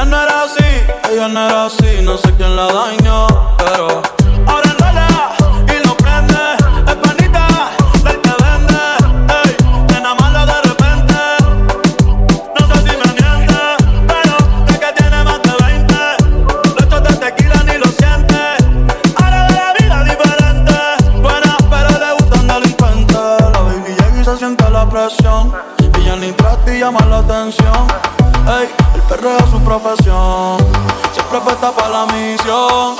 Ella no era así, ella no era así, no sé quién la dañó, pero ahora enrola y lo prende. Es panita del que vende, ey, nena mala de repente. No sé si me miente, pero sé que tiene más de 20. Los shots de tequila ni lo siente. Ahora ve la vida diferente. Buena, pero le gustan delincuentes. La baby llega y se siente la presión. Ella ni trata y llama la atención. Ey, perreo su profesión. Siempre puesta para la misión.